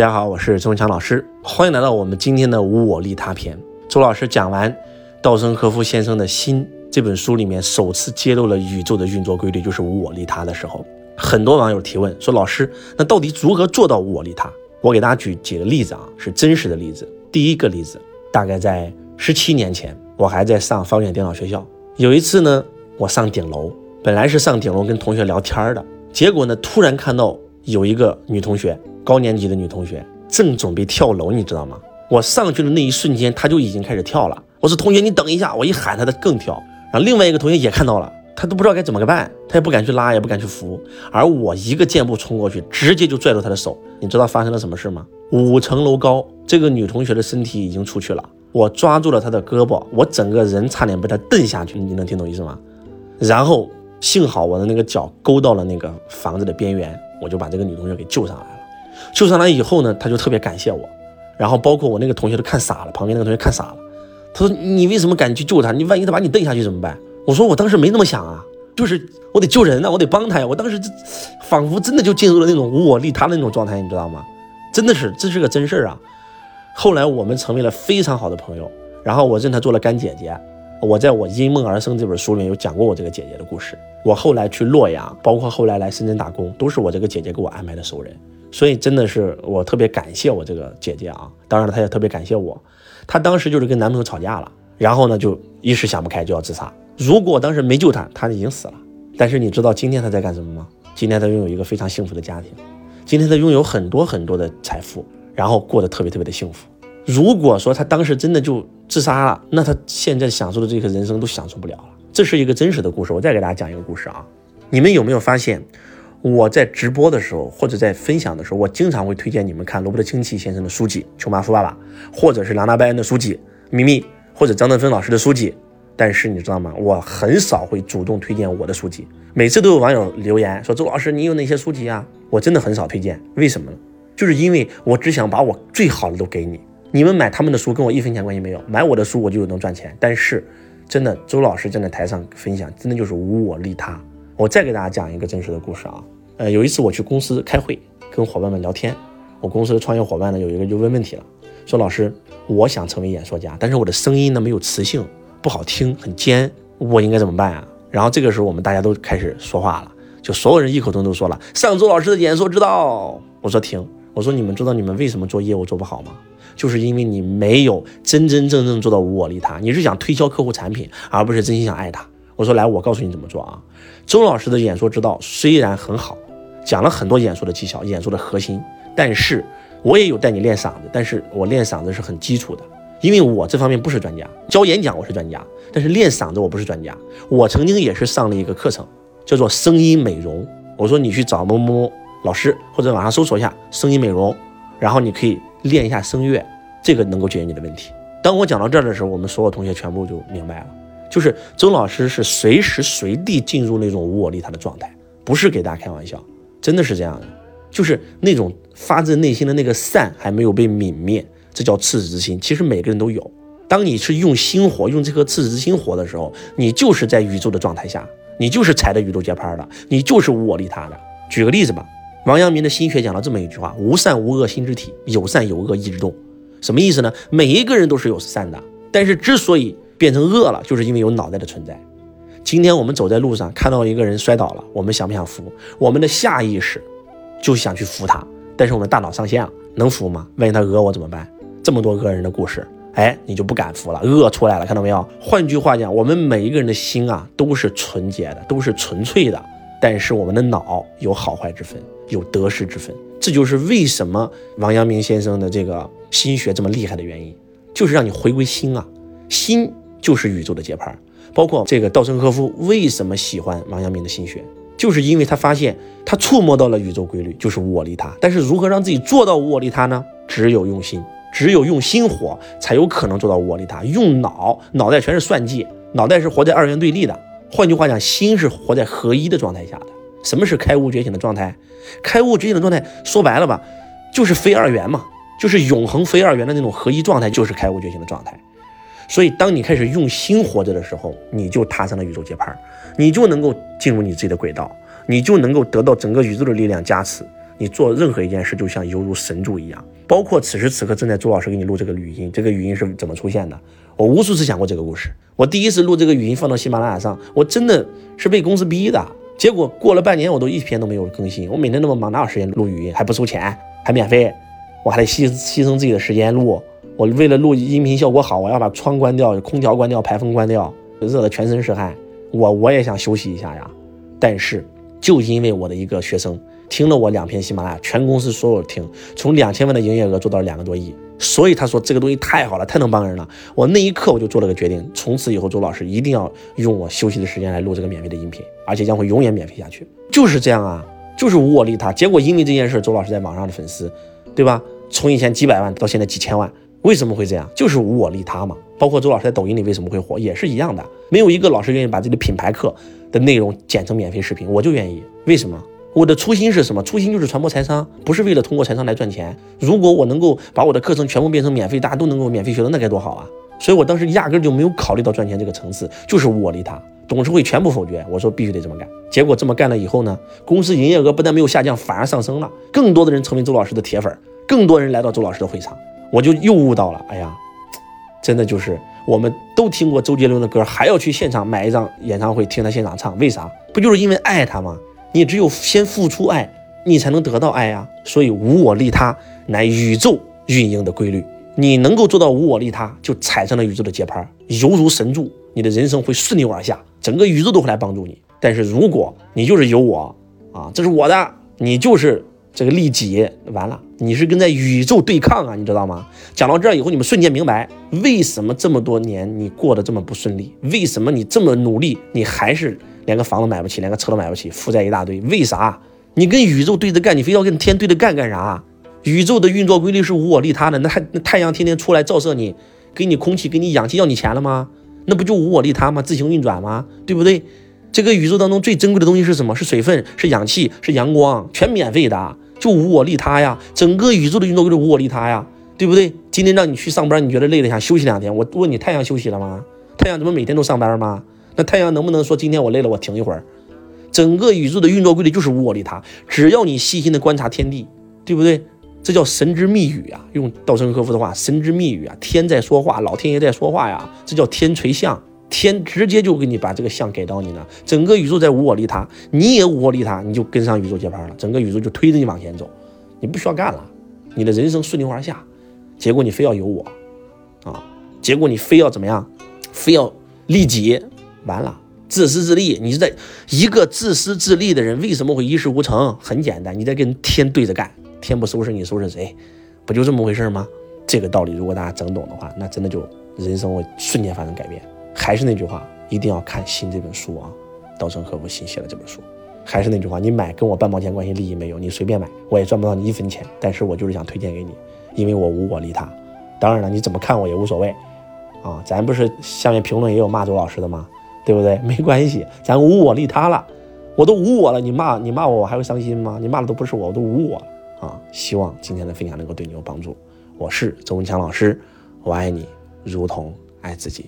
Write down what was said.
大家好，我是周文强老师，欢迎来到我们今天的无我利他篇。周老师讲完稻盛和夫先生的《心》这本书里面首次揭露了宇宙的运作规律，就是无我利他的时候，很多网友提问说：“老师，那到底如何做到无我利他？”我给大家举几个例子啊，是真实的例子。第一个例子，大概在十七年前，我还在上方远电脑学校，有一次呢，我上顶楼，本来是上顶楼跟同学聊天的，结果呢，突然看到有一个女同学。高年级的女同学正准备跳楼，你知道吗？我上去的那一瞬间，她就已经开始跳了。我说：“同学，你等一下！”我一喊她，她更跳。然后另外一个同学也看到了，他都不知道该怎么个办，他也不敢去拉，也不敢去扶。而我一个箭步冲过去，直接就拽住她的手。你知道发生了什么事吗？五层楼高，这个女同学的身体已经出去了。我抓住了她的胳膊，我整个人差点被她蹬下去。你能听懂意思吗？然后幸好我的那个脚勾到了那个房子的边缘，我就把这个女同学给救上来了。救上来以后呢，他就特别感谢我，然后包括我那个同学都看傻了，旁边那个同学看傻了。他说：“你为什么敢去救他？你万一他把你蹬下去怎么办？”我说：“我当时没那么想啊，就是我得救人呐，我得帮他呀。我当时仿佛真的就进入了那种无我利他的那种状态，你知道吗？真的是，这是个真事儿啊。后来我们成为了非常好的朋友，然后我认他做了干姐姐。我在我因梦而生这本书里面有讲过我这个姐姐的故事。我后来去洛阳，包括后来来深圳打工，都是我这个姐姐给我安排的熟人。”所以真的是我特别感谢我这个姐姐啊，当然了，她也特别感谢我。她当时就是跟男朋友吵架了，然后呢就一时想不开就要自杀。如果当时没救她，她已经死了。但是你知道今天她在干什么吗？今天她拥有一个非常幸福的家庭，今天她拥有很多很多的财富，然后过得特别特别的幸福。如果说她当时真的就自杀了，那她现在享受的这个人生都享受不了了。这是一个真实的故事。我再给大家讲一个故事啊，你们有没有发现？我在直播的时候，或者在分享的时候，我经常会推荐你们看罗伯特清崎先生的书籍《穷爸富爸爸》，或者是朗达·拜恩的书籍《秘密》，或者张德芬老师的书籍。但是你知道吗？我很少会主动推荐我的书籍。每次都有网友留言说：“周老师，你有哪些书籍啊？”我真的很少推荐。为什么呢？就是因为我只想把我最好的都给你。你们买他们的书跟我一分钱关系没有。买我的书我就能赚钱。但是真的，周老师站在台上分享，真的就是无我利他。我再给大家讲一个真实的故事啊，呃，有一次我去公司开会，跟伙伴们聊天，我公司的创业伙伴呢有一个就问问题了，说老师，我想成为演说家，但是我的声音呢没有磁性，不好听，很尖，我应该怎么办啊？然后这个时候我们大家都开始说话了，就所有人异口同声都说了上周老师的演说之道。我说停，我说你们知道你们为什么做业务做不好吗？就是因为你没有真真正正做到无我利他，你是想推销客户产品，而不是真心想爱他。我说来，我告诉你怎么做啊。周老师的演说之道虽然很好，讲了很多演说的技巧、演说的核心，但是我也有带你练嗓子，但是我练嗓子是很基础的，因为我这方面不是专家。教演讲我是专家，但是练嗓子我不是专家。我曾经也是上了一个课程，叫做声音美容。我说你去找某某老师，或者网上搜索一下声音美容，然后你可以练一下声乐，这个能够解决你的问题。当我讲到这儿的时候，我们所有同学全部就明白了。就是周老师是随时随地进入那种无我利他的状态，不是给大家开玩笑，真的是这样的。就是那种发自内心的那个善还没有被泯灭，这叫赤子之心。其实每个人都有。当你是用心活，用这颗赤子之心活的时候，你就是在宇宙的状态下，你就是踩着宇宙节拍的，你就是无我利他的。举个例子吧，王阳明的心学讲了这么一句话：无善无恶心之体，有善有恶意之动。什么意思呢？每一个人都是有善的，但是之所以变成恶了，就是因为有脑袋的存在。今天我们走在路上，看到一个人摔倒了，我们想不想扶？我们的下意识就想去扶他，但是我们大脑上线了，能扶吗？万一他讹我怎么办？这么多讹人的故事，哎，你就不敢扶了，恶出来了，看到没有？换句话讲，我们每一个人的心啊，都是纯洁的，都是纯粹的，但是我们的脑有好坏之分，有得失之分。这就是为什么王阳明先生的这个心学这么厉害的原因，就是让你回归心啊，心。就是宇宙的节拍，包括这个稻盛和夫为什么喜欢王阳明的心学，就是因为他发现他触摸到了宇宙规律，就是我利他。但是如何让自己做到我利他呢？只有用心，只有用心活，才有可能做到我利他。用脑，脑袋全是算计，脑袋是活在二元对立的。换句话讲，心是活在合一的状态下的。什么是开悟觉醒的状态？开悟觉醒的状态，说白了吧，就是非二元嘛，就是永恒非二元的那种合一状态，就是开悟觉醒的状态。所以，当你开始用心活着的时候，你就踏上了宇宙节拍，你就能够进入你自己的轨道，你就能够得到整个宇宙的力量加持，你做任何一件事就像犹如神助一样。包括此时此刻正在周老师给你录这个语音，这个语音是怎么出现的？我无数次讲过这个故事。我第一次录这个语音放到喜马拉雅上，我真的是被公司逼的。结果过了半年，我都一篇都没有更新。我每天那么忙，哪有时间录语音？还不收钱，还免费，我还得牺牺牲自己的时间录。我为了录音频效果好，我要把窗关掉，空调关掉，排风关掉，热的全身是汗。我我也想休息一下呀，但是就因为我的一个学生。听了我两篇喜马拉雅，全公司所有听，从两千万的营业额做到了两个多亿，所以他说这个东西太好了，太能帮人了。我那一刻我就做了个决定，从此以后周老师一定要用我休息的时间来录这个免费的音频，而且将会永远免费下去。就是这样啊，就是无我利他。结果因为这件事，周老师在网上的粉丝，对吧？从以前几百万到现在几千万，为什么会这样？就是无我利他嘛。包括周老师在抖音里为什么会火，也是一样的。没有一个老师愿意把自己的品牌课的内容剪成免费视频，我就愿意。为什么？我的初心是什么？初心就是传播财商，不是为了通过财商来赚钱。如果我能够把我的课程全部变成免费，大家都能够免费学的，那该多好啊！所以我当时压根就没有考虑到赚钱这个层次，就是无我利他。董事会全部否决，我说必须得这么干。结果这么干了以后呢，公司营业额不但没有下降，反而上升了。更多的人成为周老师的铁粉，更多人来到周老师的会场，我就又悟到了，哎呀，真的就是我们都听过周杰伦的歌，还要去现场买一张演唱会听他现场唱，为啥？不就是因为爱他吗？你只有先付出爱，你才能得到爱呀。所以无我利他乃宇宙运营的规律。你能够做到无我利他，就踩上了宇宙的节拍，犹如神助，你的人生会顺流而下，整个宇宙都会来帮助你。但是如果你就是有我啊，这是我的，你就是这个利己，完了，你是跟在宇宙对抗啊，你知道吗？讲到这儿以后，你们瞬间明白为什么这么多年你过得这么不顺利，为什么你这么努力，你还是。连个房子买不起，连个车都买不起，负债一大堆，为啥？你跟宇宙对着干，你非要跟天对着干干啥？宇宙的运作规律是无我利他的，那太那太阳天天出来照射你，给你空气，给你氧气，要你钱了吗？那不就无我利他吗？自行运转吗？对不对？这个宇宙当中最珍贵的东西是什么？是水分，是氧气，是阳光，全免费的，就无我利他呀。整个宇宙的运作规律无我利他呀，对不对？今天让你去上班，你觉得累了，想休息两天，我问你，太阳休息了吗？太阳怎么每天都上班吗？那太阳能不能说今天我累了，我停一会儿？整个宇宙的运作规律就是无我利他，只要你细心的观察天地，对不对？这叫神之密语啊！用稻盛和夫的话，神之密语啊，天在说话，老天爷在说话呀！这叫天垂象，天直接就给你把这个相给到你了。整个宇宙在无我利他，你也无我利他，你就跟上宇宙节拍了，整个宇宙就推着你往前走，你不需要干了，你的人生顺流而下。结果你非要有我啊！结果你非要怎么样？非要利己。完了，自私自利，你是在一个自私自利的人为什么会一事无成？很简单，你在跟天对着干，天不收拾你，收拾谁？不就这么回事吗？这个道理如果大家整懂的话，那真的就人生会瞬间发生改变。还是那句话，一定要看《心》这本书啊，稻盛和夫新写的这本书。还是那句话，你买跟我半毛钱关系利益没有，你随便买，我也赚不到你一分钱。但是我就是想推荐给你，因为我无我利他。当然了，你怎么看我也无所谓啊，咱不是下面评论也有骂周老师的吗？对不对？没关系，咱无我利他了，我都无我了，你骂你骂我，我还会伤心吗？你骂的都不是我，我都无我了啊！希望今天的分享能够对你有帮助。我是周文强老师，我爱你如同爱自己。